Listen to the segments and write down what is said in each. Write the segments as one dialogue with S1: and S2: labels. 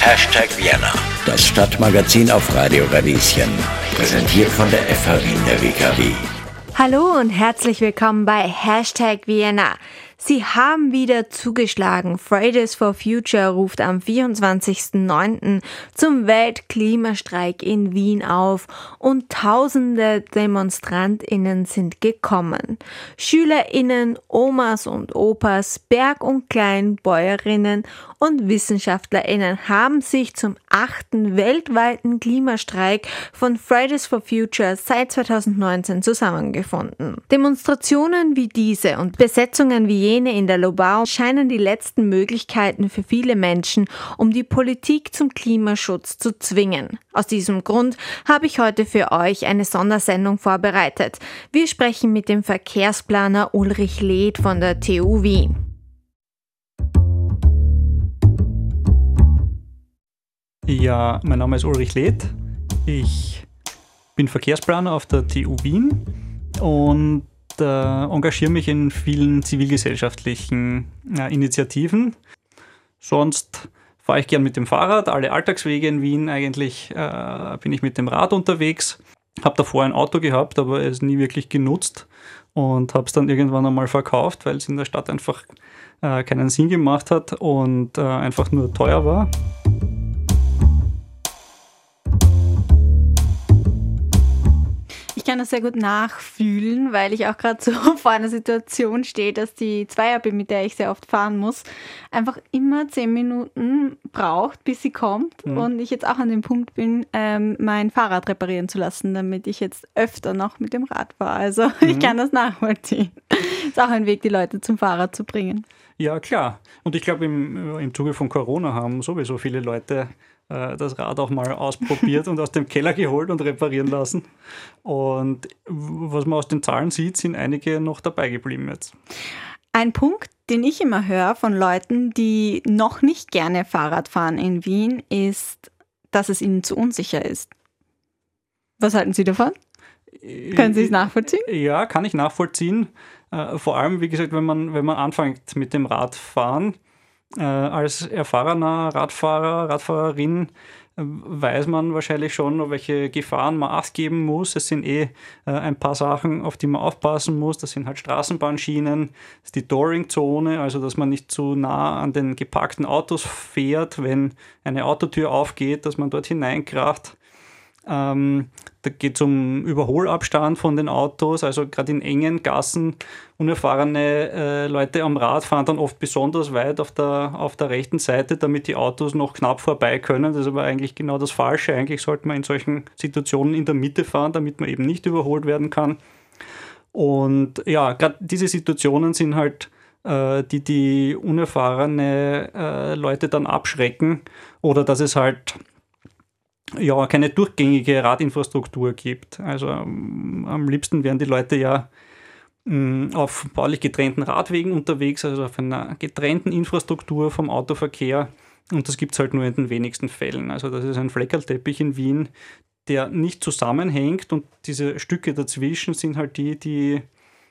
S1: Hashtag Vienna, das Stadtmagazin auf Radio Radieschen. Präsentiert von der FH Wien der WKW.
S2: Hallo und herzlich willkommen bei Hashtag Vienna. Sie haben wieder zugeschlagen. Fridays for Future ruft am 24.09. zum Weltklimastreik in Wien auf und tausende Demonstrantinnen sind gekommen. Schülerinnen, Omas und Opas, Berg- und Kleinbäuerinnen und Wissenschaftlerinnen haben sich zum achten weltweiten Klimastreik von Fridays for Future seit 2019 zusammengefunden. Demonstrationen wie diese und Besetzungen wie jene in der Lobau scheinen die letzten Möglichkeiten für viele Menschen, um die Politik zum Klimaschutz zu zwingen. Aus diesem Grund habe ich heute für euch eine Sondersendung vorbereitet. Wir sprechen mit dem Verkehrsplaner Ulrich Leth von der TU Wien.
S3: Ja, mein Name ist Ulrich Leth. Ich bin Verkehrsplaner auf der TU Wien und äh, engagiere mich in vielen zivilgesellschaftlichen äh, Initiativen. Sonst fahre ich gern mit dem Fahrrad. Alle Alltagswege in Wien eigentlich äh, bin ich mit dem Rad unterwegs. Habe davor ein Auto gehabt, aber es nie wirklich genutzt und habe es dann irgendwann einmal verkauft, weil es in der Stadt einfach äh, keinen Sinn gemacht hat und äh, einfach nur teuer war.
S2: Ich kann das sehr gut nachfühlen, weil ich auch gerade so vor einer Situation stehe, dass die Zweier, mit der ich sehr oft fahren muss, einfach immer zehn Minuten braucht, bis sie kommt. Mhm. Und ich jetzt auch an dem Punkt bin, ähm, mein Fahrrad reparieren zu lassen, damit ich jetzt öfter noch mit dem Rad fahre. Also mhm. ich kann das nachvollziehen. Ist auch ein Weg, die Leute zum Fahrrad zu bringen.
S3: Ja, klar. Und ich glaube, im, im Zuge von Corona haben sowieso viele Leute das Rad auch mal ausprobiert und aus dem Keller geholt und reparieren lassen. Und was man aus den Zahlen sieht, sind einige noch dabei geblieben jetzt.
S2: Ein Punkt, den ich immer höre von Leuten, die noch nicht gerne Fahrrad fahren in Wien, ist, dass es ihnen zu unsicher ist. Was halten Sie davon? Können Sie es nachvollziehen?
S3: Ja, kann ich nachvollziehen. Äh, vor allem, wie gesagt, wenn man, wenn man anfängt mit dem Radfahren, äh, als erfahrener Radfahrer, Radfahrerin äh, weiß man wahrscheinlich schon, welche Gefahren man Acht geben muss. Es sind eh äh, ein paar Sachen, auf die man aufpassen muss. Das sind halt Straßenbahnschienen, das ist die Dooring-Zone, also dass man nicht zu nah an den geparkten Autos fährt, wenn eine Autotür aufgeht, dass man dort hineinkracht. Ähm, da geht es um Überholabstand von den Autos, also gerade in engen Gassen. Unerfahrene äh, Leute am Rad fahren dann oft besonders weit auf der, auf der rechten Seite, damit die Autos noch knapp vorbei können. Das ist aber eigentlich genau das Falsche. Eigentlich sollte man in solchen Situationen in der Mitte fahren, damit man eben nicht überholt werden kann. Und ja, gerade diese Situationen sind halt äh, die die unerfahrene äh, Leute dann abschrecken oder dass es halt ja, keine durchgängige Radinfrastruktur gibt. Also ähm, am liebsten wären die Leute ja mm, auf baulich getrennten Radwegen unterwegs, also auf einer getrennten Infrastruktur vom Autoverkehr. Und das gibt es halt nur in den wenigsten Fällen. Also das ist ein Fleckerlteppich in Wien, der nicht zusammenhängt und diese Stücke dazwischen sind halt die, die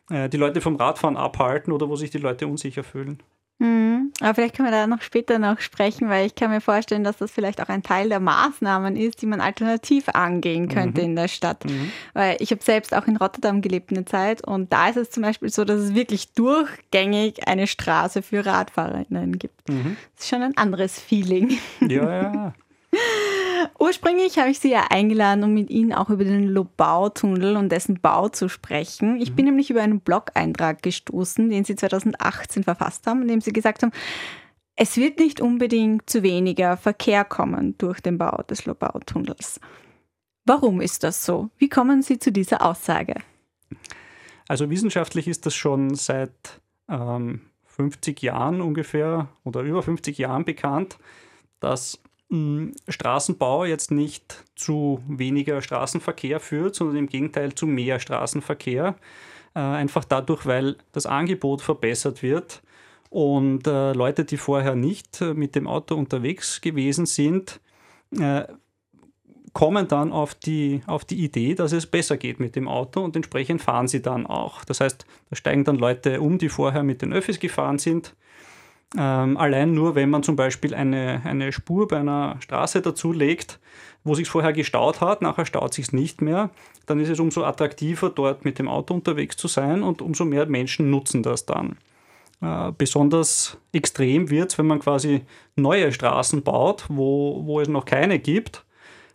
S3: äh, die Leute vom Radfahren abhalten oder wo sich die Leute unsicher fühlen.
S2: Mhm. Aber vielleicht können wir da noch später noch sprechen, weil ich kann mir vorstellen, dass das vielleicht auch ein Teil der Maßnahmen ist, die man alternativ angehen könnte mhm. in der Stadt. Mhm. Weil ich habe selbst auch in Rotterdam gelebt eine Zeit und da ist es zum Beispiel so, dass es wirklich durchgängig eine Straße für RadfahrerInnen gibt. Mhm. Das ist schon ein anderes Feeling.
S3: Ja, ja.
S2: Ursprünglich habe ich Sie ja eingeladen, um mit Ihnen auch über den Lobau-Tunnel und dessen Bau zu sprechen. Ich mhm. bin nämlich über einen Blog-Eintrag gestoßen, den Sie 2018 verfasst haben, in dem Sie gesagt haben, es wird nicht unbedingt zu weniger Verkehr kommen durch den Bau des Lobau-Tunnels. Warum ist das so? Wie kommen Sie zu dieser Aussage?
S3: Also wissenschaftlich ist das schon seit ähm, 50 Jahren ungefähr oder über 50 Jahren bekannt, dass Straßenbau jetzt nicht zu weniger Straßenverkehr führt, sondern im Gegenteil zu mehr Straßenverkehr. Äh, einfach dadurch, weil das Angebot verbessert wird und äh, Leute, die vorher nicht äh, mit dem Auto unterwegs gewesen sind, kommen dann auf die, auf die Idee, dass es besser geht mit dem Auto und entsprechend fahren sie dann auch. Das heißt, da steigen dann Leute um, die vorher mit den Öffis gefahren sind Ähm, allein nur, wenn man zum Beispiel eine, eine Spur bei einer Straße dazulegt, wo sich vorher gestaut hat, nachher staut sich nicht mehr, dann ist es umso attraktiver, dort mit dem Auto unterwegs zu sein und umso mehr Menschen nutzen das dann. Äh, besonders extrem wird es, wenn man quasi neue Straßen baut, wo, wo es noch keine gibt.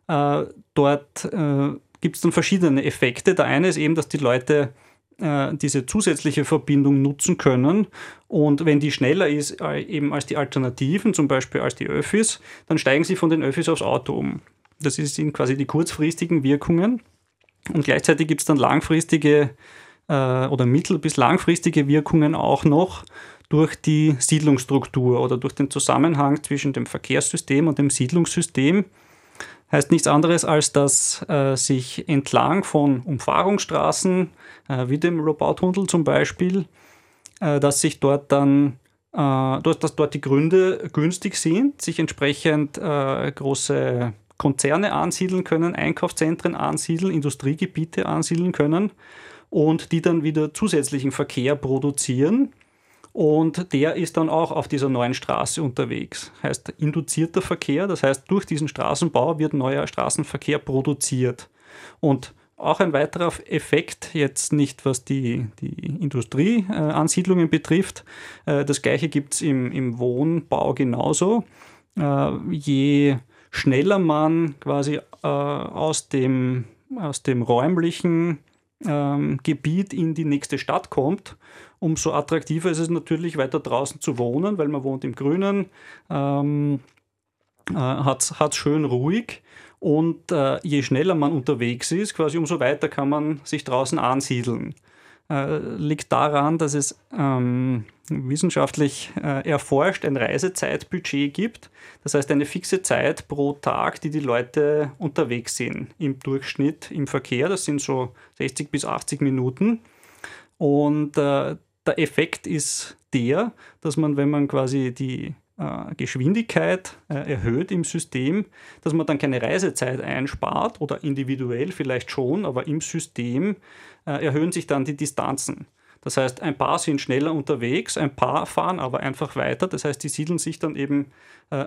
S3: Äh, dort äh, gibt es dann verschiedene Effekte. Der eine ist eben, dass die Leute äh, diese zusätzliche Verbindung nutzen können. Und wenn die schneller ist äh, eben als die Alternativen, zum Beispiel als die Öffis, dann steigen sie von den Öffis aufs Auto um. Das sind quasi die kurzfristigen Wirkungen. Und gleichzeitig gibt es dann langfristige äh, oder mittel- bis langfristige Wirkungen auch noch durch die Siedlungsstruktur oder durch den Zusammenhang zwischen dem Verkehrssystem und dem Siedlungssystem heißt nichts anderes, als dass äh, sich entlang von Umfahrungsstraßen, äh, wie dem Robautunnel zum Beispiel, äh, dass sich dort dann, äh, dass dort die Gründe günstig sind, sich entsprechend äh, große Konzerne ansiedeln können, Einkaufszentren ansiedeln, Industriegebiete ansiedeln können und die dann wieder zusätzlichen Verkehr produzieren und der ist dann auch auf dieser neuen Straße unterwegs. Heißt induzierter Verkehr, das heißt durch diesen Straßenbau wird neuer Straßenverkehr produziert. Und auch ein weiterer Effekt, jetzt nicht was die, die Industrieansiedlungen betrifft, äh, das gleiche gibt es im, im Wohnbau genauso. Äh, je schneller man quasi äh, aus, dem, aus dem räumlichen ähm, Gebiet in die nächste Stadt kommt, umso attraktiver ist es natürlich, weiter draußen zu wohnen, weil man wohnt im Grünen, ähm, äh, hat es schön ruhig und äh, je schneller man unterwegs ist, quasi umso weiter kann man sich draußen ansiedeln. Äh, liegt daran, dass es ähm, wissenschaftlich äh, erforscht ein Reisezeitbudget gibt. Das heißt eine fixe Zeit pro Tag, die die Leute unterwegs sind im Durchschnitt im Verkehr. Das sind so 60 bis 80 Minuten. Und äh, der Effekt ist der, dass man, wenn man quasi die äh, Geschwindigkeit äh, erhöht im System, dass man dann keine Reisezeit einspart oder individuell vielleicht schon, aber im System äh, erhöhen sich dann die Distanzen. Das heißt, ein paar sind schneller unterwegs, ein paar fahren aber einfach weiter. Das heißt, die siedeln sich dann eben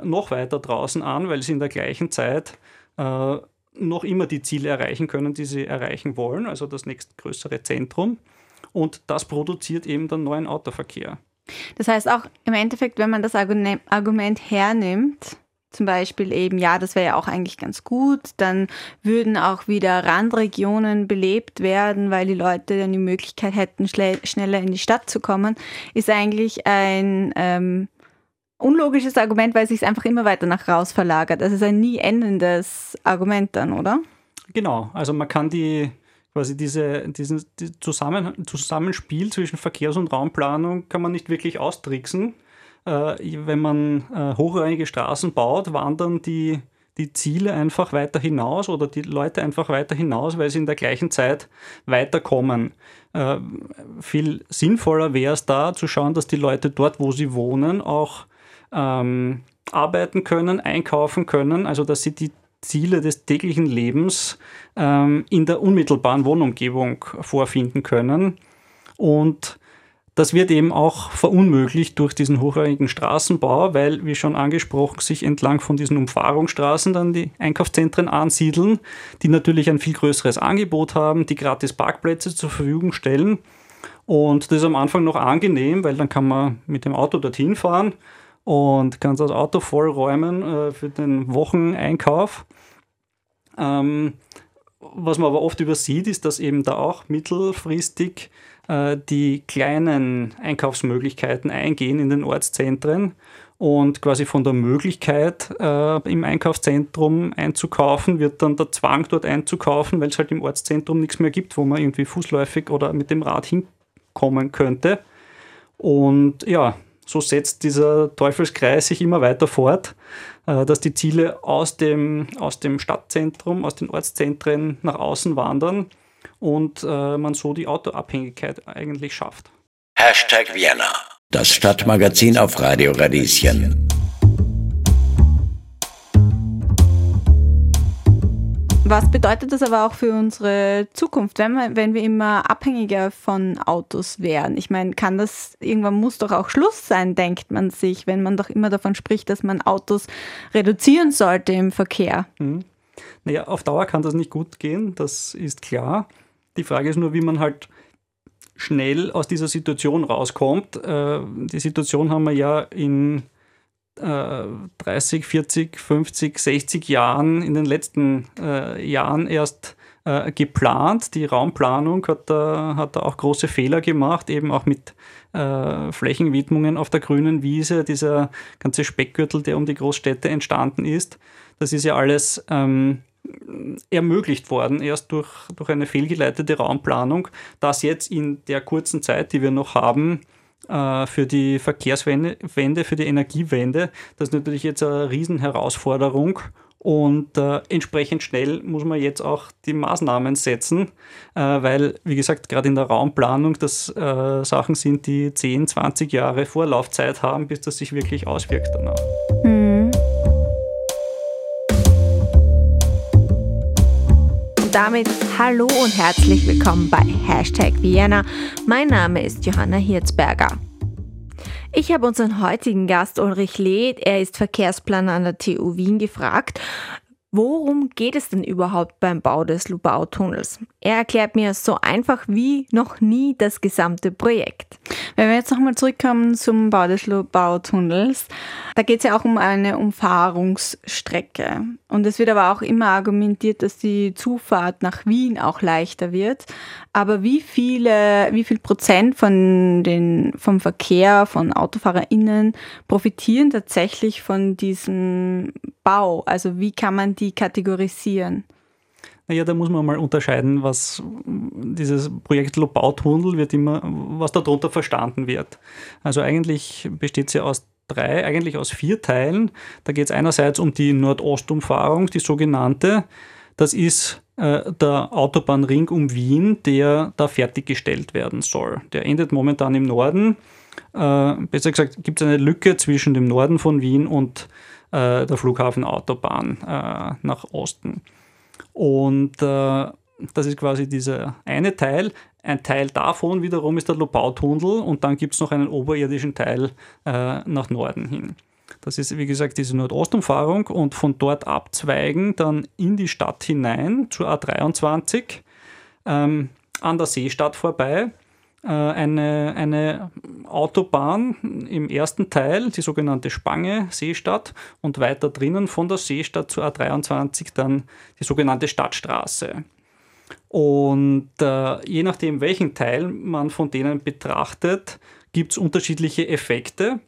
S3: noch weiter draußen an, weil sie in der gleichen Zeit noch immer die Ziele erreichen können, die sie erreichen wollen, also das nächstgrößere Zentrum. Und das produziert eben dann neuen Autoverkehr.
S2: Das heißt auch im Endeffekt, wenn man das Argument hernimmt, zum Beispiel eben, ja, das wäre ja auch eigentlich ganz gut, dann würden auch wieder Randregionen belebt werden, weil die Leute dann die Möglichkeit hätten, schneller in die Stadt zu kommen, ist eigentlich ein ähm, unlogisches Argument, weil es sich einfach immer weiter nach raus verlagert. Das ist ein nie endendes Argument dann, oder?
S3: Genau, also man kann die quasi diese, diesen die Zusammen, Zusammenspiel zwischen Verkehrs- und Raumplanung kann man nicht wirklich austricksen. Äh, wenn man äh, hochrangige Straßen baut, wandern die, die Ziele einfach weiter hinaus oder die Leute einfach weiter hinaus, weil sie in der gleichen Zeit weiterkommen. Äh, viel sinnvoller wäre es da zu schauen, dass die Leute dort, wo sie wohnen, auch ähm, arbeiten können, einkaufen können, also dass sie die Ziele des täglichen Lebens ähm, in der unmittelbaren Wohnumgebung vorfinden können. Und das wird eben auch verunmöglicht durch diesen hochrangigen Straßenbau, weil, wie schon angesprochen, sich entlang von diesen Umfahrungsstraßen dann die Einkaufszentren ansiedeln, die natürlich ein viel größeres Angebot haben, die gratis Parkplätze zur Verfügung stellen. Und das ist am Anfang noch angenehm, weil dann kann man mit dem Auto dorthin fahren und kannst das Auto vollräumen äh, für den Wocheneinkauf. Ähm, was man aber oft übersieht, ist, dass eben da auch mittelfristig äh, die kleinen Einkaufsmöglichkeiten eingehen in den Ortszentren und quasi von der Möglichkeit, äh, im Einkaufszentrum einzukaufen, wird dann der Zwang, dort einzukaufen, weil es halt im Ortszentrum nichts mehr gibt, wo man irgendwie fußläufig oder mit dem Rad hinkommen könnte. Und ja, so setzt dieser Teufelskreis sich immer weiter fort, äh, dass die Ziele aus dem, aus dem Stadtzentrum, aus den Ortszentren nach außen wandern und äh, man so die Autoabhängigkeit eigentlich schafft.
S1: Hashtag Vienna, das Stadtmagazin auf Radio
S2: Was bedeutet das aber auch für unsere Zukunft, wenn wir, wenn wir immer abhängiger von Autos werden? Ich meine, kann das, irgendwann muss doch auch Schluss sein, denkt man sich, wenn man doch immer davon spricht, dass man Autos reduzieren sollte im Verkehr.
S3: Mhm. Naja, auf Dauer kann das nicht gut gehen, das ist klar. Die Frage ist nur, wie man halt schnell aus dieser Situation rauskommt. Äh, die Situation haben wir ja in 30, 40, 50, 60 Jahren, in den letzten äh, Jahren erst äh, geplant. Die Raumplanung hat da, hat da auch große Fehler gemacht, eben auch mit Flächenwidmungen auf der grünen Wiese, dieser ganze Speckgürtel, der um die Großstädte entstanden ist. Das ist ja alles ähm, ermöglicht worden, erst durch, durch eine fehlgeleitete Raumplanung, dass jetzt in der kurzen Zeit, die wir noch haben, äh, für die Verkehrswende, für die Energiewende. Das ist natürlich jetzt eine Riesenherausforderung und äh, entsprechend schnell muss man jetzt auch die Maßnahmen setzen, äh, weil, wie gesagt, gerade in der Raumplanung das äh, Sachen sind, die 10, 20 Jahre Vorlaufzeit haben, bis das sich wirklich auswirkt danach.
S2: Damit hallo und herzlich willkommen bei Hashtag Vienna. Mein Name ist Johanna Hirzberger. Ich habe unseren heutigen Gast Ulrich Leth, er ist Verkehrsplaner an der TU Wien, gefragt, Worum geht es denn überhaupt beim Bau des Lubau-Tunnels? Er erklärt mir so einfach wie noch nie das gesamte Projekt. Wenn wir jetzt nochmal zurückkommen zum Bau des Lubau-Tunnels, da geht es ja auch um eine Umfahrungsstrecke. Und es wird aber auch immer argumentiert, dass die Zufahrt nach Wien auch leichter wird. Aber wie viele, wie viel Prozent von den, vom Verkehr, von AutofahrerInnen profitieren tatsächlich von diesem Bau? Also wie kann man die kategorisieren?
S3: Naja, da muss man mal unterscheiden, was dieses Projekt Lobautunnel wird immer, was darunter verstanden wird. Also eigentlich besteht es ja aus drei, eigentlich aus vier Teilen. Da geht es einerseits um die Nordostumfahrung, die sogenannte. Das ist äh, der Autobahnring um Wien, der da fertiggestellt werden soll. Der endet momentan im Norden. Äh, besser gesagt, gibt es eine Lücke zwischen dem Norden von Wien und äh, der Flughafenautobahn äh, nach Osten. Und äh, das ist quasi dieser eine Teil. Ein Teil davon wiederum ist der Lobautunnel und dann gibt es noch einen oberirdischen Teil äh, nach Norden hin. Das ist, wie gesagt, diese Nordostumfahrung und von dort abzweigen dann in die Stadt hinein zur A23 ähm, an der Seestadt vorbei eine, eine Autobahn im ersten Teil, die sogenannte Spange Seestadt und weiter drinnen von der Seestadt zur A23 dann die sogenannte Stadtstraße. Und äh, je nachdem, welchen Teil man von denen betrachtet, gibt es unterschiedliche Effekte.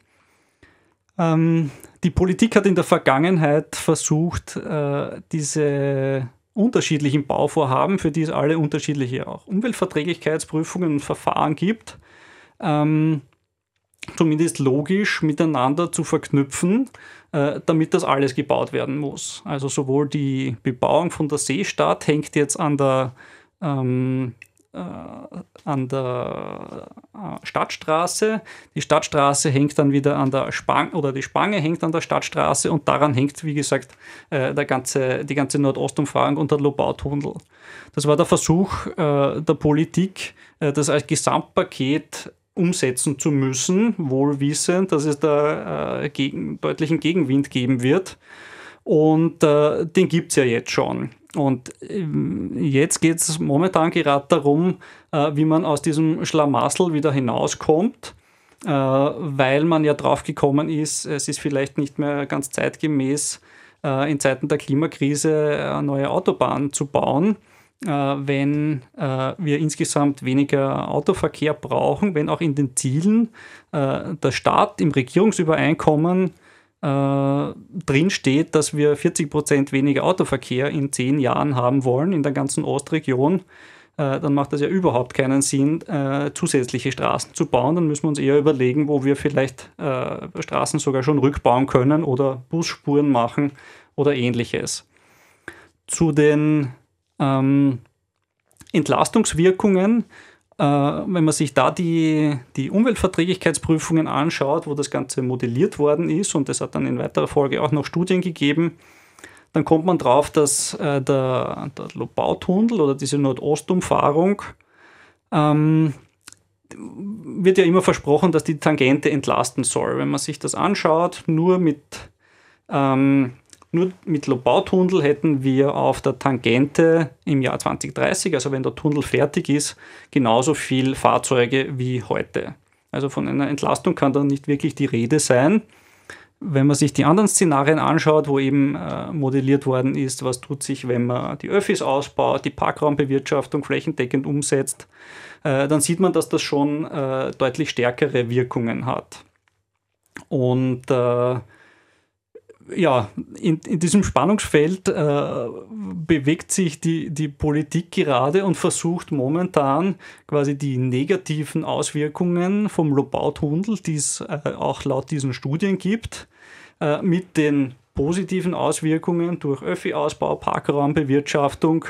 S3: Ähm, die Politik hat in der Vergangenheit versucht, äh, diese unterschiedlichen Bauvorhaben, für die es alle unterschiedliche auch Umweltverträglichkeitsprüfungen und Verfahren gibt, ähm, zumindest logisch miteinander zu verknüpfen, äh, damit das alles gebaut werden muss. Also sowohl die Bebauung von der Seestadt hängt jetzt an der ähm, äh, an der äh, Stadtstraße. Die Stadtstraße hängt dann wieder an der Spange oder die Spange hängt an der Stadtstraße und daran hängt, wie gesagt, äh, der ganze, die ganze Nordostumfahrung und der Lobautunnel. Das war der Versuch der Politik, das als Gesamtpaket umsetzen zu müssen, wohl wissend, dass es da gegen, deutlichen Gegenwind geben wird. Und äh, den gibt es ja jetzt schon. Und ähm, jetzt geht es momentan gerade darum, äh, wie man aus diesem Schlamassel wieder hinauskommt, äh, weil man ja drauf gekommen ist, es ist vielleicht nicht mehr ganz zeitgemäß, äh, in Zeiten der Klimakrise eine neue Autobahn zu bauen wenn wir insgesamt weniger Autoverkehr brauchen, wenn auch in den Zielen der Staat im Regierungsübereinkommen äh, drin steht, dass wir 40 Prozent weniger Autoverkehr in zehn Jahren haben wollen in der ganzen Ostregion, äh, dann macht das ja überhaupt keinen Sinn, äh, zusätzliche Straßen zu bauen. Dann müssen wir uns eher überlegen, wo wir vielleicht äh, Straßen sogar schon rückbauen können oder Busspuren machen oder ähnliches. Zu den ähm, Entlastungswirkungen wenn man sich da die, die Umweltverträglichkeitsprüfungen anschaut, wo das Ganze modelliert worden ist, und es hat dann in weiterer Folge auch noch Studien gegeben, dann kommt man drauf, dass äh, der, der Lobautunnel oder diese Nordostumfahrung ähm, wird ja immer versprochen, dass die Tangente entlasten soll. Wenn man sich das anschaut, nur mit, ähm, nur mit Lobautunnel hätten wir auf der Tangente im Jahr 2030, also wenn der Tunnel fertig ist, genauso viel Fahrzeuge wie heute. Also von einer Entlastung kann da nicht wirklich die Rede sein. Wenn man sich die anderen Szenarien anschaut, wo eben äh, modelliert worden ist, was tut sich, wenn man die Öffis ausbaut, die Parkraumbewirtschaftung flächendeckend umsetzt, äh, dann sieht man, dass das schon äh, deutlich stärkere Wirkungen hat. Und ja, in, in diesem Spannungsfeld äh, bewegt sich die, die Politik gerade und versucht momentan quasi die negativen Auswirkungen vom Lobau-Tunnel, die es äh, auch laut diesen Studien gibt, äh, mit den positiven Auswirkungen durch Öffi-Ausbau, Parkraumbewirtschaftung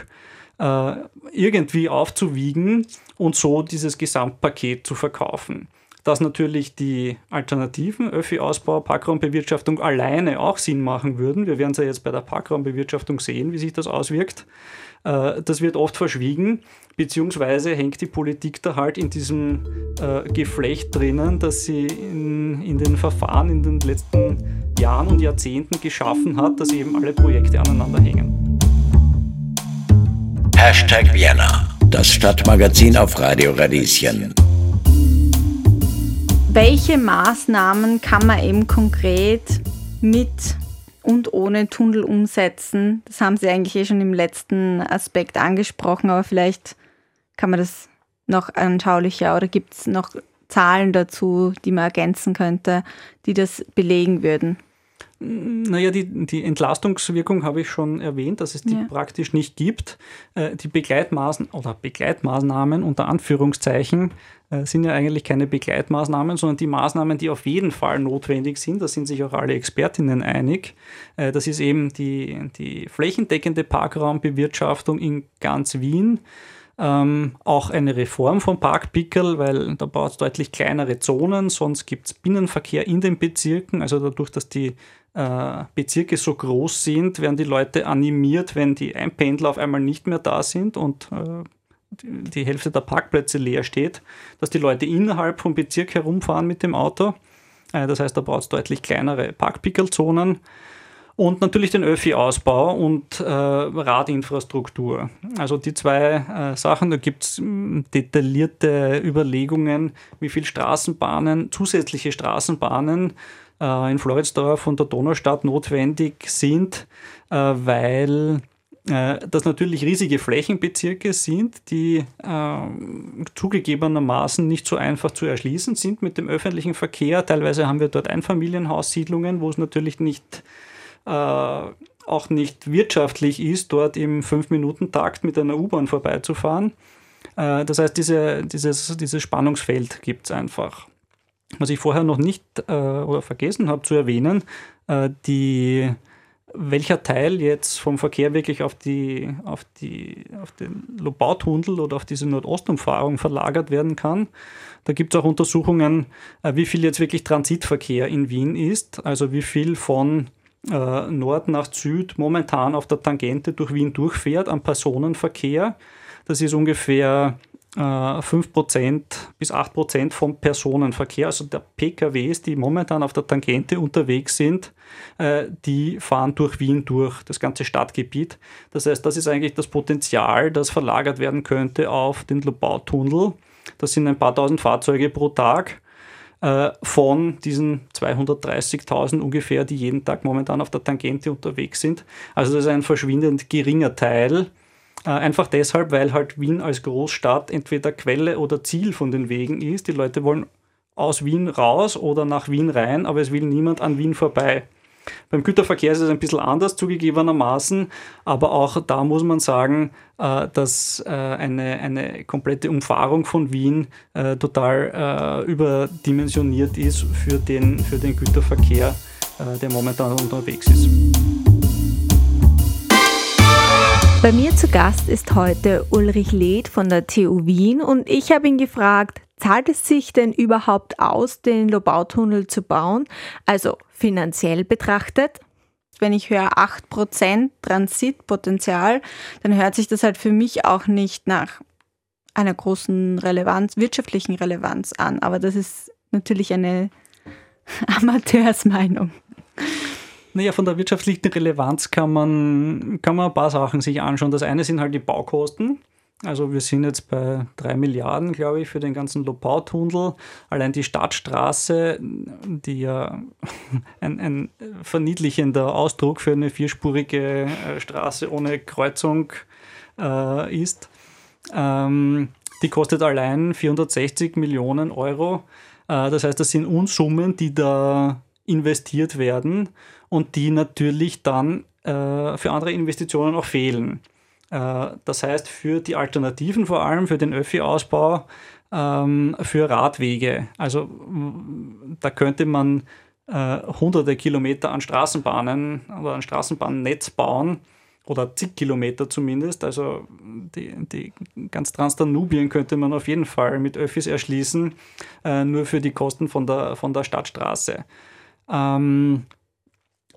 S3: äh, irgendwie aufzuwiegen und so dieses Gesamtpaket zu verkaufen. Dass natürlich die alternativen Öffi-Ausbau, Parkraumbewirtschaftung alleine auch Sinn machen würden. Wir werden es ja jetzt bei der Parkraumbewirtschaftung sehen, wie sich das auswirkt. Äh, das wird oft verschwiegen, beziehungsweise hängt die Politik da halt in diesem äh, Geflecht drinnen, dass sie in, in den Verfahren in den letzten Jahren und Jahrzehnten geschaffen hat, dass eben alle Projekte aneinander hängen.
S1: Hashtag Vienna, das Stadtmagazin auf Radio Radieschen.
S2: Welche Maßnahmen kann man eben konkret mit und ohne Tunnel umsetzen? Das haben Sie eigentlich eh schon im letzten Aspekt angesprochen, aber vielleicht kann man das noch anschaulicher oder gibt es noch Zahlen dazu, die man ergänzen könnte, die das belegen würden?
S3: Naja, die, die Entlastungswirkung habe ich schon erwähnt, dass es die ja. praktisch nicht gibt. Äh, die Begleitmaßnahmen oder Begleitmaßnahmen unter Anführungszeichen äh, sind ja eigentlich keine Begleitmaßnahmen, sondern die Maßnahmen, die auf jeden Fall notwendig sind. Da sind sich auch alle Expertinnen einig. Äh, das ist eben die, die flächendeckende Parkraumbewirtschaftung in ganz Wien. Ähm, auch eine Reform vom Parkpickel, weil da braucht es deutlich kleinere Zonen, sonst gibt es Binnenverkehr in den Bezirken. Also dadurch, dass die äh, Bezirke so groß sind, werden die Leute animiert, wenn die Einpendler auf einmal nicht mehr da sind und äh, die Hälfte der Parkplätze leer steht, dass die Leute innerhalb vom Bezirk herumfahren mit dem Auto. Äh, das heißt, da braucht es deutlich kleinere Parkpickelzonen. Und natürlich den Öffi-Ausbau und äh, Radinfrastruktur. Also die zwei äh, Sachen, da gibt es hm, detaillierte Überlegungen, wie viele Straßenbahnen, zusätzliche Straßenbahnen äh, in Floridsdorf und der Donaustadt notwendig sind, äh, weil äh, das natürlich riesige Flächenbezirke sind, die äh, zugegebenermaßen nicht so einfach zu erschließen sind mit dem öffentlichen Verkehr. Teilweise haben wir dort Einfamilienhaussiedlungen, wo es natürlich nicht auch nicht wirtschaftlich ist, dort im 5-Minuten-Takt mit einer U-Bahn vorbeizufahren. Äh, das heißt, diese, dieses, dieses Spannungsfeld gibt es einfach. Was ich vorher noch nicht äh, oder vergessen habe zu erwähnen, äh, die, welcher Teil jetzt vom Verkehr wirklich auf, die, auf, die, auf den Lobautunnel oder auf diese Nordostumfahrung verlagert werden kann. Da gibt es auch Untersuchungen, äh, wie viel jetzt wirklich Transitverkehr in Wien ist, also wie viel von äh, Nord nach Süd momentan auf der Tangente durch Wien durchfährt am Personenverkehr. Das ist ungefähr 5% äh, bis 8% vom Personenverkehr, also der PKWs, die momentan auf der Tangente unterwegs sind, äh, die fahren durch Wien durch, das ganze Stadtgebiet. Das heißt, das ist eigentlich das Potenzial, das verlagert werden könnte auf den Lobautunnel. Das sind ein paar tausend Fahrzeuge pro Tag äh, von diesen 230.000 ungefähr, die jeden Tag momentan auf der Tangente unterwegs sind. Also das ist ein verschwindend geringer Teil äh, einfach deshalb, weil halt Wien als Großstadt entweder Quelle oder Ziel von den Wegen ist. Die Leute wollen aus Wien raus oder nach Wien rein, aber es will niemand an Wien vorbei. Beim Güterverkehr ist es ein bisschen anders zugegebenermaßen, aber auch da muss man sagen, äh, dass äh, eine, eine komplette Umfahrung von Wien total überdimensioniert ist für den, für den Güterverkehr, der momentan unterwegs ist.
S2: Bei mir zu Gast ist heute Ulrich Leth von der TU Wien und ich habe ihn gefragt, zahlt es sich denn überhaupt aus, den Lobautunnel zu bauen, also finanziell betrachtet? wenn ich höre 8% Transitpotenzial, dann hört sich das halt für mich auch nicht nach einer großen Relevanz, wirtschaftlichen Relevanz an. Aber das ist natürlich eine Amateursmeinung.
S3: Naja, von der wirtschaftlichen Relevanz kann man, kann man ein paar Sachen sich anschauen. Das eine sind halt die Baukosten. Also wir sind jetzt bei drei Milliarden, glaube ich, für den ganzen Lopau-Tunnel. Allein die Stadtstraße, die ja ein, ein verniedlichender Ausdruck für eine vierspurige äh, Straße ohne Kreuzung äh, ist, ähm, die kostet allein 460 Millionen Euro. Äh, das heißt, das sind Unsummen, die da investiert werden und die natürlich dann äh, für andere Investitionen auch fehlen. Äh, das heißt, für die Alternativen vor allem, für den Öffi-Ausbau, ähm, für Radwege. Also da könnte man äh, hunderte Kilometer an Straßenbahnen oder an Straßenbahnnetz bauen oder zig Kilometer zumindest. Also die, die ganz Transdanubien könnte man auf jeden Fall mit Öffis erschließen, äh, nur für die Kosten von der, von der Stadtstraße. Ähm,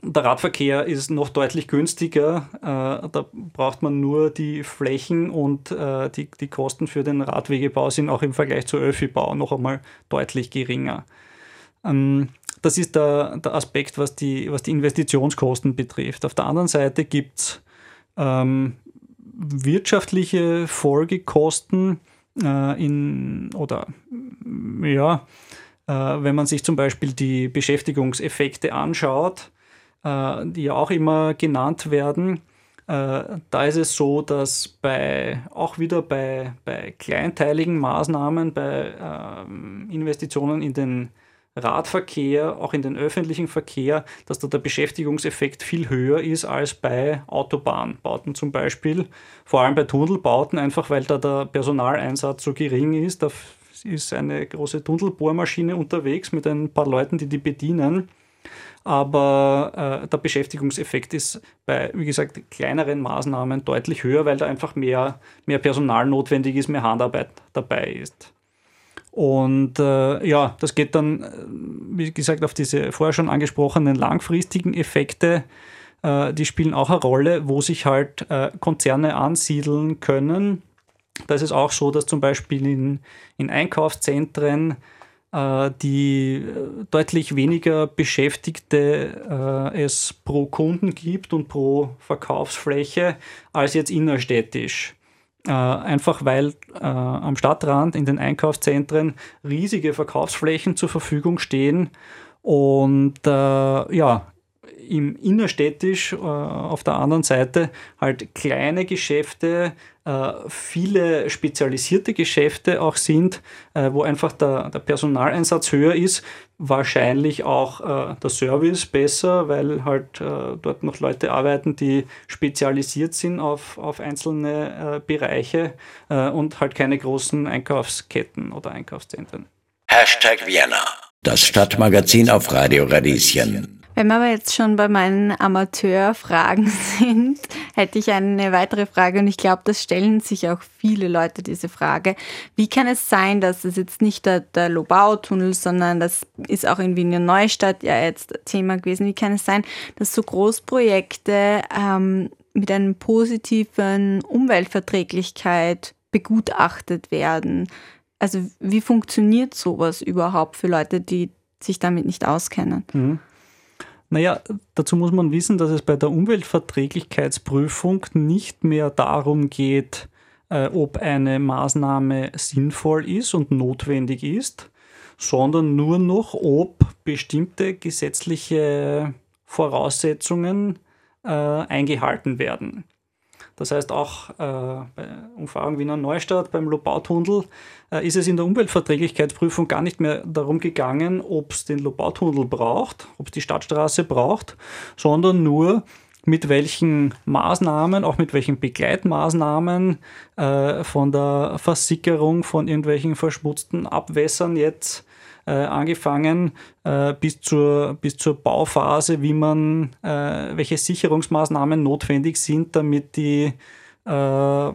S3: der Radverkehr ist noch deutlich günstiger. Äh, da braucht man nur die Flächen und äh, die, die Kosten für den Radwegebau sind auch im Vergleich zu Öffi-Bau noch einmal deutlich geringer. Ähm, das ist der, der Aspekt, was die, was die Investitionskosten betrifft. Auf der anderen Seite gibt es ähm, wirtschaftliche Folgekosten äh, in, oder ja, äh, wenn man sich zum Beispiel die Beschäftigungseffekte anschaut, die ja auch immer genannt werden, äh, da ist es so, dass bei auch wieder bei, bei kleinteiligen Maßnahmen, bei ähm, Investitionen in den Radverkehr, auch in den öffentlichen Verkehr, dass da der Beschäftigungseffekt viel höher ist als bei Autobahnbauten zum Beispiel. Vor allem bei Tunnelbauten, einfach weil da der Personaleinsatz so gering ist. Da ist eine große Tunnelbohrmaschine unterwegs mit ein paar Leuten, die die bedienen. Aber äh, der Beschäftigungseffekt ist bei, wie gesagt, kleineren Maßnahmen deutlich höher, weil da einfach mehr, mehr Personal notwendig ist, mehr Handarbeit dabei ist. Und äh, ja, das geht dann, äh, wie gesagt, auf diese vorher schon angesprochenen langfristigen Effekte. Äh, die spielen auch eine Rolle, wo sich halt äh, Konzerne ansiedeln können. Da ist es auch so, dass zum Beispiel in, in Einkaufszentren die äh, deutlich weniger Beschäftigte es pro Kunden gibt und pro Verkaufsfläche als jetzt innerstädtisch. Äh, einfach weil äh, am Stadtrand in den Einkaufszentren riesige Verkaufsflächen zur Verfügung stehen und äh, ja, im innerstädtisch äh, auf der anderen Seite halt kleine Geschäfte, äh, viele spezialisierte Geschäfte auch sind, äh, wo einfach der, der Personaleinsatz höher ist, wahrscheinlich auch äh, der Service besser, weil halt äh, dort noch Leute arbeiten, die spezialisiert sind auf, auf einzelne äh, Bereiche und halt keine großen Einkaufsketten oder Einkaufszentren.
S1: Hashtag Vienna, das Stadtmagazin auf Radio Radieschen.
S2: Wenn wir aber jetzt schon bei meinen Amateurfragen sind, hätte ich eine weitere Frage und ich glaube, das stellen sich auch viele Leute diese Frage. Wie kann es sein, dass es jetzt nicht der, der Lobau-Tunnel, sondern das ist auch in Wiener Neustadt ja jetzt Thema gewesen. Wie kann es sein, dass so Großprojekte ähm, mit einer positiven Umweltverträglichkeit begutachtet werden? Also wie funktioniert sowas überhaupt für Leute, die sich damit nicht auskennen?
S3: Mhm. Naja, dazu muss man wissen, dass es bei der Umweltverträglichkeitsprüfung nicht mehr darum geht, äh, ob eine Maßnahme sinnvoll ist und notwendig ist, sondern nur noch, ob bestimmte gesetzliche Voraussetzungen äh, eingehalten werden. Das heißt, auch äh, bei Umfahrung Wiener Neustadt, beim Lobautunnel, äh, ist es in der Umweltverträglichkeitsprüfung gar nicht mehr darum gegangen, ob es den Lobautunnel braucht, ob es die Stadtstraße braucht, sondern nur, mit welchen Maßnahmen, auch mit welchen Begleitmaßnahmen äh, von der Versickerung von irgendwelchen verschmutzten Abwässern jetzt äh, angefangen äh, bis, zur, bis zur Bauphase, wie man, äh, welche Sicherungsmaßnahmen notwendig sind, damit die äh,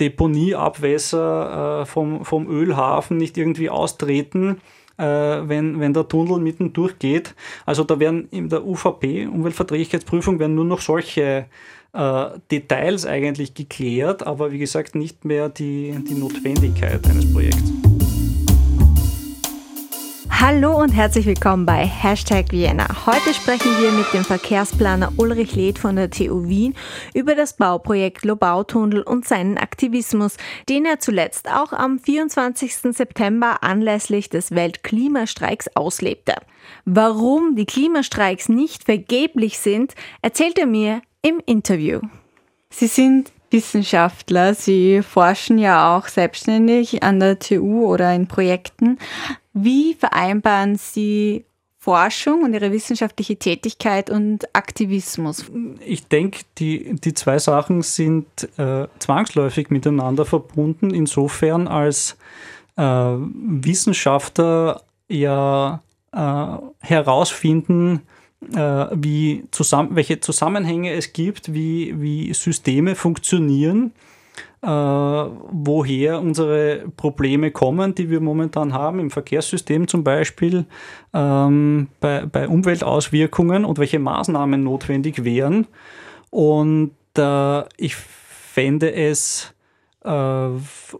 S3: Deponieabwässer äh, vom, vom Ölhafen nicht irgendwie austreten wenn, wenn der Tunnel mitten durchgeht. Also da werden in der UVP, Umweltverträglichkeitsprüfung, werden nur noch solche äh, Details eigentlich geklärt, aber wie gesagt nicht mehr die, die Notwendigkeit eines Projekts.
S2: Hallo und herzlich willkommen bei Hashtag Vienna. Heute sprechen wir mit dem Verkehrsplaner Ulrich Leth von der TU Wien über das Bauprojekt Lobautunnel und seinen Aktivismus, den er zuletzt auch am 24. September anlässlich des Weltklimastreiks auslebte. Warum die Klimastreiks nicht vergeblich sind, erzählt er mir im Interview. Sie sind Wissenschaftler. Sie forschen ja auch selbstständig an der TU oder in Projekten. Wie vereinbaren Sie Forschung und Ihre wissenschaftliche Tätigkeit und Aktivismus?
S3: Ich denke, die, die zwei Sachen sind äh, zwangsläufig miteinander verbunden, insofern als äh, Wissenschaftler ja äh, herausfinden, wie zusammen, welche Zusammenhänge es gibt, wie, wie Systeme funktionieren, äh, woher unsere Probleme kommen, die wir momentan haben, im Verkehrssystem zum Beispiel, ähm, bei, bei Umweltauswirkungen und welche Maßnahmen notwendig wären. Und äh, ich fände es äh,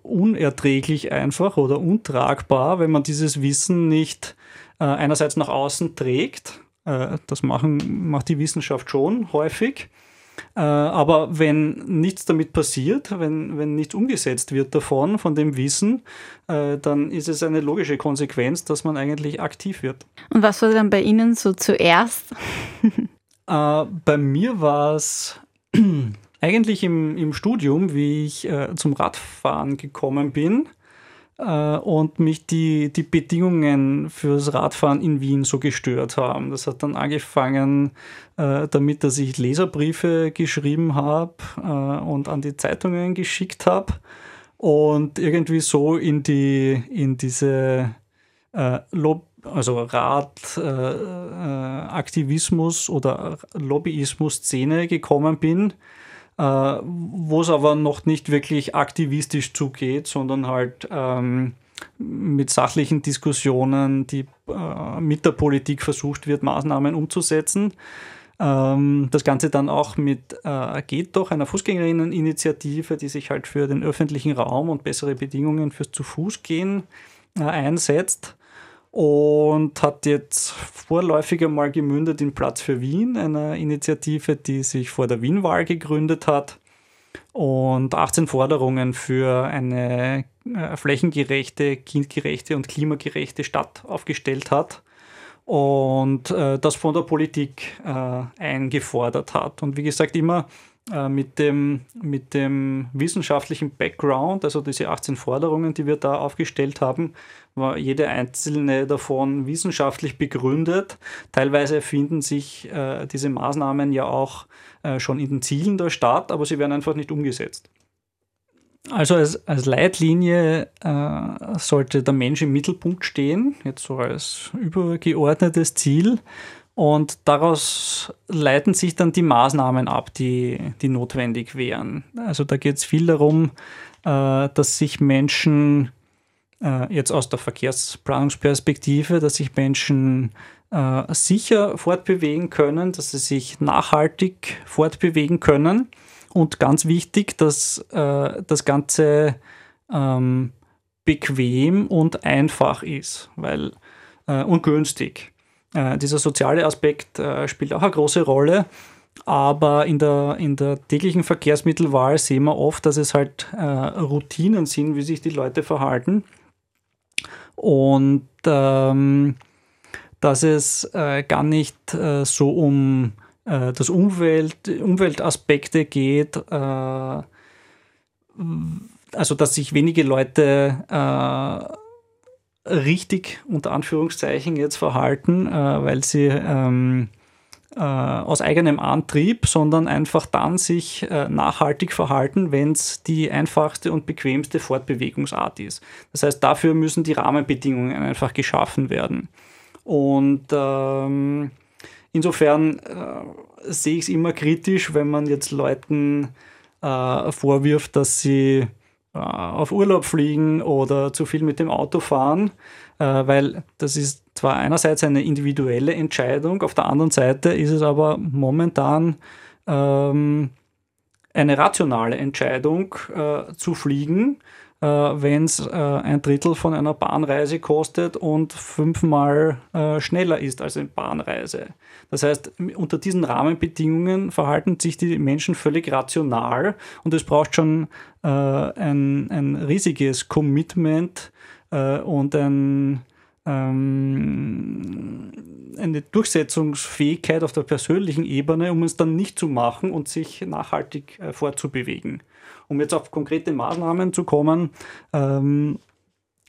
S3: unerträglich einfach oder untragbar, wenn man dieses Wissen nicht äh, einerseits nach außen trägt äh, das machen, macht die Wissenschaft schon häufig. Äh, aber wenn nichts damit passiert, wenn, wenn nichts umgesetzt wird davon, von dem Wissen, äh, dann ist es eine logische Konsequenz, dass man eigentlich aktiv wird.
S2: Und was war dann bei Ihnen so zuerst?
S3: bei mir war es eigentlich im, im Studium, wie ich zum Radfahren gekommen bin und mich die, die Bedingungen fürs Radfahren in Wien so gestört haben. Das hat dann angefangen äh, damit, dass ich Leserbriefe geschrieben habe äh, und an die Zeitungen geschickt habe und irgendwie so in die in diese äh, Lob also Radaktivismus äh, oder Lobbyismus-Szene gekommen bin äh, wo es aber noch nicht wirklich aktivistisch zugeht, sondern halt ähm, mit sachlichen Diskussionen, die äh, mit der Politik versucht wird, Maßnahmen umzusetzen. Ähm, das Ganze dann auch mit äh, Geht doch, einer Fußgängerinneninitiative, die sich halt für den öffentlichen Raum und bessere Bedingungen fürs Zu-Fuß-Gehen äh, einsetzt und hat jetzt vorläufig einmal gemündet in Platz für Wien, einer Initiative, die sich vor der Wienwahl gegründet hat und 18 Forderungen für eine äh, flächengerechte, kindgerechte und klimagerechte Stadt aufgestellt hat und äh, das von der Politik äh, eingefordert hat. Und wie gesagt, immer äh, mit, dem, mit dem wissenschaftlichen Background, also diese 18 Forderungen, die wir da aufgestellt haben, war jede einzelne davon wissenschaftlich begründet. Teilweise finden sich äh, diese Maßnahmen ja auch äh, schon in den Zielen der Stadt, aber sie werden einfach nicht umgesetzt. Also als, als Leitlinie äh, sollte der Mensch im Mittelpunkt stehen, jetzt so als übergeordnetes Ziel. Und daraus leiten sich dann die Maßnahmen ab, die, die notwendig wären. Also da geht es viel darum, äh, dass sich Menschen äh, jetzt aus der Verkehrsplanungsperspektive, dass sich Menschen äh, sicher fortbewegen können, dass sie sich nachhaltig fortbewegen können und ganz wichtig, dass das Ganze ähm, bequem und einfach ist weil, und günstig. Äh, dieser soziale Aspekt äh, spielt auch eine große Rolle. Aber in der, in der täglichen Verkehrsmittelwahl sehen wir oft, dass es halt äh, Routinen sind, wie sich die Leute verhalten. Und ähm, dass es äh, gar nicht äh, so um das Umwelt, Umweltaspekte geht, also dass sich wenige Leute richtig unter Anführungszeichen jetzt verhalten, äh, weil sie ähm, äh, aus eigenem Antrieb, sondern einfach dann sich äh, nachhaltig verhalten, wenn es die einfachste und bequemste Fortbewegungsart ist. Das heißt, dafür müssen die Rahmenbedingungen einfach geschaffen werden. Und ähm, insofern äh, sehe ich es immer kritisch, wenn man jetzt Leuten äh, vorwirft, dass sie auf Urlaub fliegen oder zu viel mit dem Auto fahren, äh, weil das ist zwar einerseits eine individuelle Entscheidung, auf der anderen Seite ist es aber momentan ähm, eine rationale Entscheidung äh, zu fliegen, äh, wenn es äh, ein Drittel von einer Bahnreise kostet und fünfmal äh, schneller ist als eine Bahnreise. Das heißt, unter diesen Rahmenbedingungen verhalten sich die Menschen völlig rational und es braucht schon äh, ein, ein riesiges Commitment äh, und ein ähm, eine Durchsetzungsfähigkeit auf der persönlichen Ebene, um es dann nicht zu machen und sich nachhaltig äh, fortzubewegen. Um jetzt auf konkrete Maßnahmen zu kommen, ähm,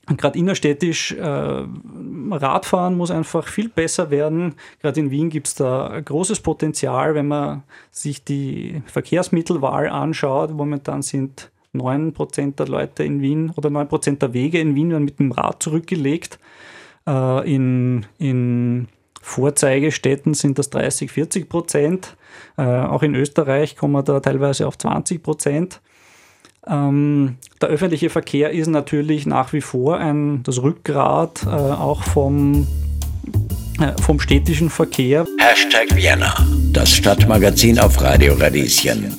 S3: Gerade innerstädtisch äh, Radfahren muss einfach viel besser werden. Gerade in Wien gibt es da großes Potenzial, wenn man sich die Verkehrsmittelwahl anschaut. Momentan sind 9% der Leute in Wien oder 9% der Wege in Wien werden mit dem Rad zurückgelegt. Äh, in, in Vorzeigestädten sind das 30, 40 Prozent. Äh, auch in Österreich kommen wir da teilweise auf 20 Prozent. Ähm, der öffentliche Verkehr ist natürlich nach wie vor ein, das Rückgrat äh, auch vom, äh, vom städtischen Verkehr.
S1: Hashtag Vienna, das Stadtmagazin auf Radio Radieschen.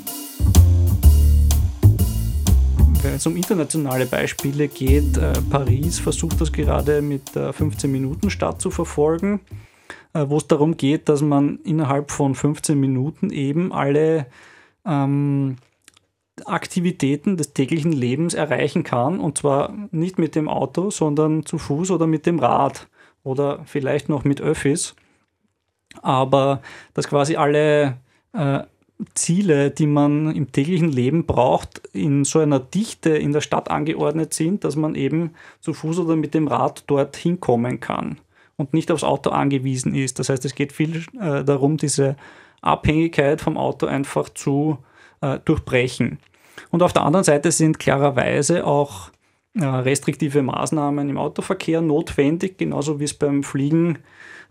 S3: Wenn es um internationale Beispiele geht, äh, Paris versucht das gerade mit der 15-Minuten-Stadt zu verfolgen, äh, wo es darum geht, dass man innerhalb von 15 Minuten eben alle ähm, Aktivitäten des täglichen Lebens erreichen kann. Und zwar nicht mit dem Auto, sondern zu Fuß oder mit dem Rad oder vielleicht noch mit Öffis. Aber dass quasi alle äh, Ziele, die man im täglichen Leben braucht, in so einer Dichte in der Stadt angeordnet sind, dass man eben zu Fuß oder mit dem Rad dort hinkommen kann und nicht aufs Auto angewiesen ist. Das heißt, es geht viel äh, darum, diese Abhängigkeit vom Auto einfach zu äh, durchbrechen. Und auf der anderen Seite sind klarerweise auch äh, restriktive Maßnahmen im Autoverkehr notwendig, genauso wie es beim Fliegen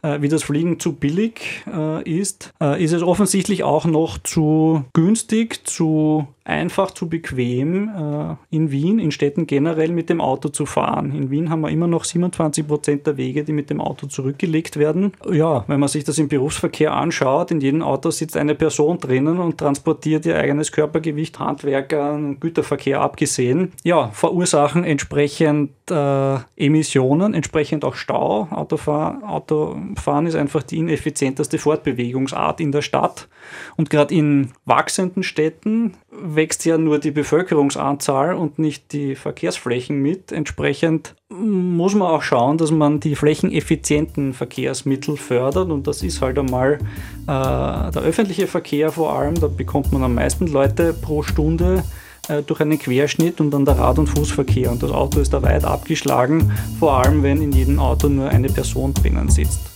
S3: äh, wie das Fliegen zu billig äh, ist, äh, ist es offensichtlich auch noch zu günstig, zu einfach, zu bequem äh, in Wien, in Städten generell mit dem Auto zu fahren. In Wien haben wir immer noch 27 Prozent der Wege, die mit dem Auto zurückgelegt werden. Ja, wenn man sich das im Berufsverkehr anschaut, in jedem Auto sitzt eine Person drinnen und transportiert ihr eigenes Körpergewicht, Handwerker und Güterverkehr abgesehen. Ja, verursachen entsprechend äh, Emissionen, entsprechend auch Stau. Autofahr Autofahren ist einfach die ineffizienteste Fortbewegungsart in der Stadt. Und gerade in wachsenden Städten wächst ja nur die Bevölkerungsanzahl und nicht die Verkehrsflächen mit. Entsprechend muss man auch schauen, dass man die flächeneffizienten Verkehrsmittel fördert und das ist halt einmal äh, der öffentliche Verkehr vor allem. Da bekommt man am meisten Leute pro Stunde äh, durch einen Querschnitt und dann der Rad- und Fußverkehr. Und das Auto ist da weit abgeschlagen, vor allem wenn in jedem Auto nur eine Person drinnen sitzt.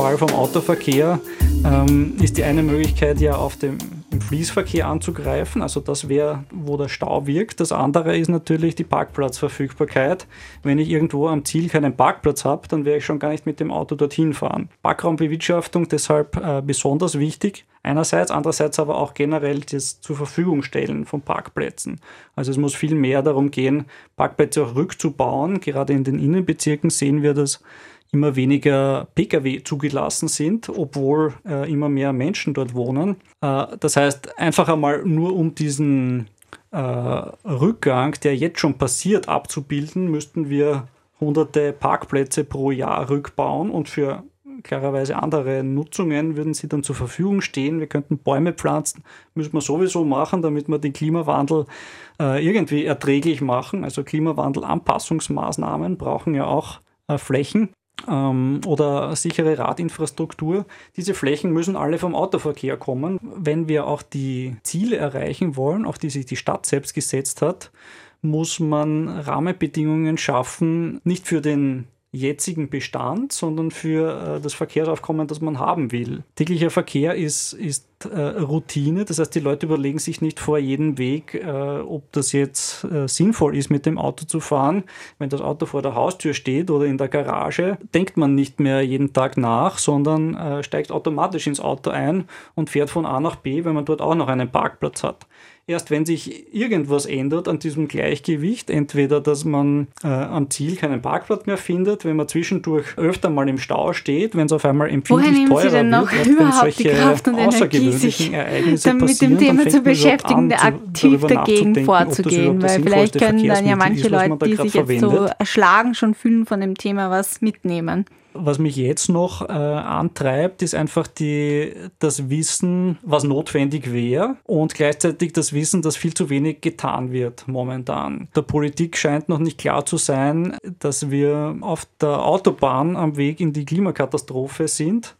S3: Fall vom Autoverkehr ähm, ist die eine Möglichkeit ja auf dem im Fließverkehr anzugreifen. Also das wäre, wo der Stau wirkt. Das andere ist natürlich die Parkplatzverfügbarkeit. Wenn ich irgendwo am Ziel keinen Parkplatz habe, dann werde ich schon gar nicht mit dem Auto dorthin fahren. Parkraumbewirtschaftung deshalb äh, besonders wichtig. Einerseits, andererseits aber auch generell das zur Verfügung stellen von Parkplätzen. Also es muss viel mehr darum gehen, Parkplätze auch rückzubauen. Gerade in den Innenbezirken sehen wir das immer weniger Pkw zugelassen sind, obwohl äh, immer mehr Menschen dort wohnen. Äh, das heißt, einfach einmal nur um diesen äh, Rückgang, der jetzt schon passiert, abzubilden, müssten wir hunderte Parkplätze pro Jahr rückbauen und für klarerweise andere Nutzungen würden sie dann zur Verfügung stehen. Wir könnten Bäume pflanzen, müssen wir sowieso machen, damit wir den Klimawandel äh, irgendwie erträglich machen. Also Klimawandelanpassungsmaßnahmen brauchen ja auch äh, Flächen ähm, oder sichere Radinfrastruktur. Diese Flächen müssen alle vom Autoverkehr kommen. Wenn wir auch die Ziele erreichen wollen, auf die sich die Stadt selbst gesetzt hat, muss man Rahmenbedingungen schaffen, nicht für den jetzigen Bestand, sondern für äh, das Verkehrsaufkommen, das man haben will. Täglicher Verkehr ist, ist äh, Routine. Das heißt, die Leute überlegen sich nicht vor jedem Weg, äh, ob das jetzt äh, sinnvoll ist, mit dem Auto zu fahren. Wenn das Auto vor der Haustür steht oder in der Garage, denkt man nicht mehr jeden Tag nach, sondern äh, steigt automatisch ins Auto ein und fährt von A nach B, wenn man dort auch noch einen Parkplatz hat erst wenn sich irgendwas ändert an diesem Gleichgewicht, entweder dass man äh, am Ziel keinen Parkplatz mehr findet, wenn man zwischendurch öfter mal im Stau steht, wenn es auf einmal empfindlich teurer
S2: Sie denn noch
S3: wird,
S2: überhaupt die Kraft und Energie, sich damit mit dem Thema zu beschäftigen, an, aktiv dagegen vorzugehen, weil vielleicht können dann ja manche ist, Leute, die sich jetzt so erschlagen schon fühlen von dem Thema, was mitnehmen
S3: was mich jetzt noch äh, antreibt, ist einfach die, das Wissen, was notwendig wäre und gleichzeitig das Wissen, dass viel zu wenig getan wird momentan. Der Politik scheint noch nicht klar zu sein, dass wir auf der Autobahn am Weg in die Klimakatastrophe sind.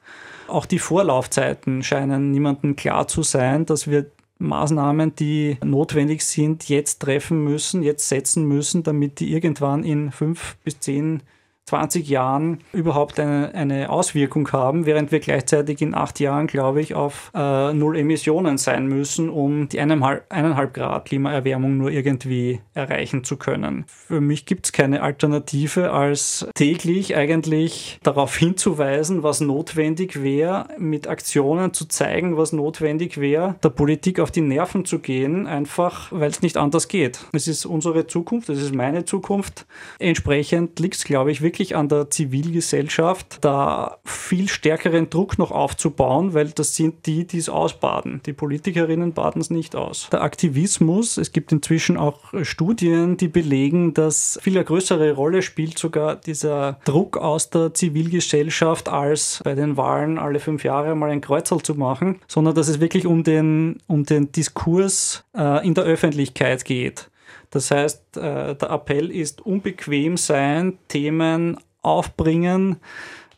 S3: Auch die Vorlaufzeiten scheinen niemandem klar zu sein, dass wir Maßnahmen, die notwendig sind, jetzt treffen müssen, jetzt setzen müssen, damit die irgendwann in fünf bis zehn Jahren 20 Jahren überhaupt eine, eine Auswirkung haben, während wir gleichzeitig in acht Jahren, glaube ich, auf äh, Null Emissionen sein müssen, um die eineinhalb, eineinhalb Grad Klimaerwärmung nur irgendwie erreichen zu können. Für mich gibt es keine Alternative, als täglich eigentlich darauf hinzuweisen, was notwendig wäre, mit Aktionen zu zeigen, was notwendig wäre, der Politik auf die Nerven zu gehen, einfach weil es nicht anders geht. Es ist unsere Zukunft, es ist meine Zukunft. Entsprechend liegt es, glaube ich, wirklich wirklich an der Zivilgesellschaft, da viel stärkeren Druck noch aufzubauen, weil das sind die, die es ausbaden. Die Politikerinnen baden es nicht aus. Der Aktivismus, es gibt inzwischen auch Studien, die belegen, dass viel eine größere Rolle spielt sogar dieser Druck aus der Zivilgesellschaft, als bei den Wahlen alle fünf Jahre mal ein Kreuzel zu machen, sondern dass es wirklich um den, um den Diskurs äh, in der Öffentlichkeit geht. Das heißt, äh, der Appell ist unbequem sein, Themen aufbringen,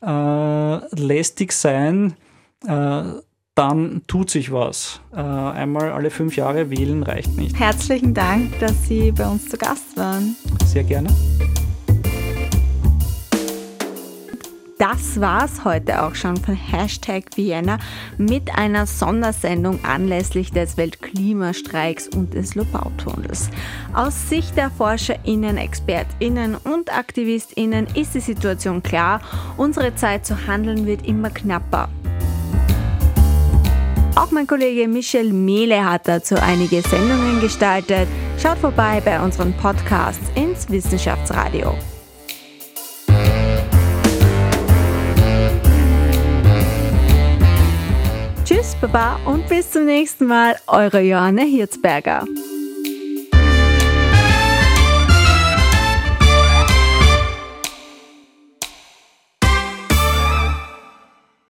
S3: äh, lästig sein, äh, dann tut sich was. einmal alle fünf Jahre wählen reicht nicht.
S2: Herzlichen Dank, dass Sie bei uns zu Gast waren.
S3: Sehr gerne.
S2: Das war's heute auch schon von Hashtag Vienna mit einer Sondersendung anlässlich des Weltklimastreiks und des Lobautunnels. Aus Sicht der ForscherInnen, ExpertInnen und AktivistInnen ist die Situation klar. Unsere Zeit zu handeln wird immer knapper. Auch mein Kollege Michel Mehle hat dazu einige Sendungen gestaltet. Schaut vorbei bei unseren Podcasts ins Wissenschaftsradio. Baba und bis zum nächsten Mal, eure Johanne Hirzberger.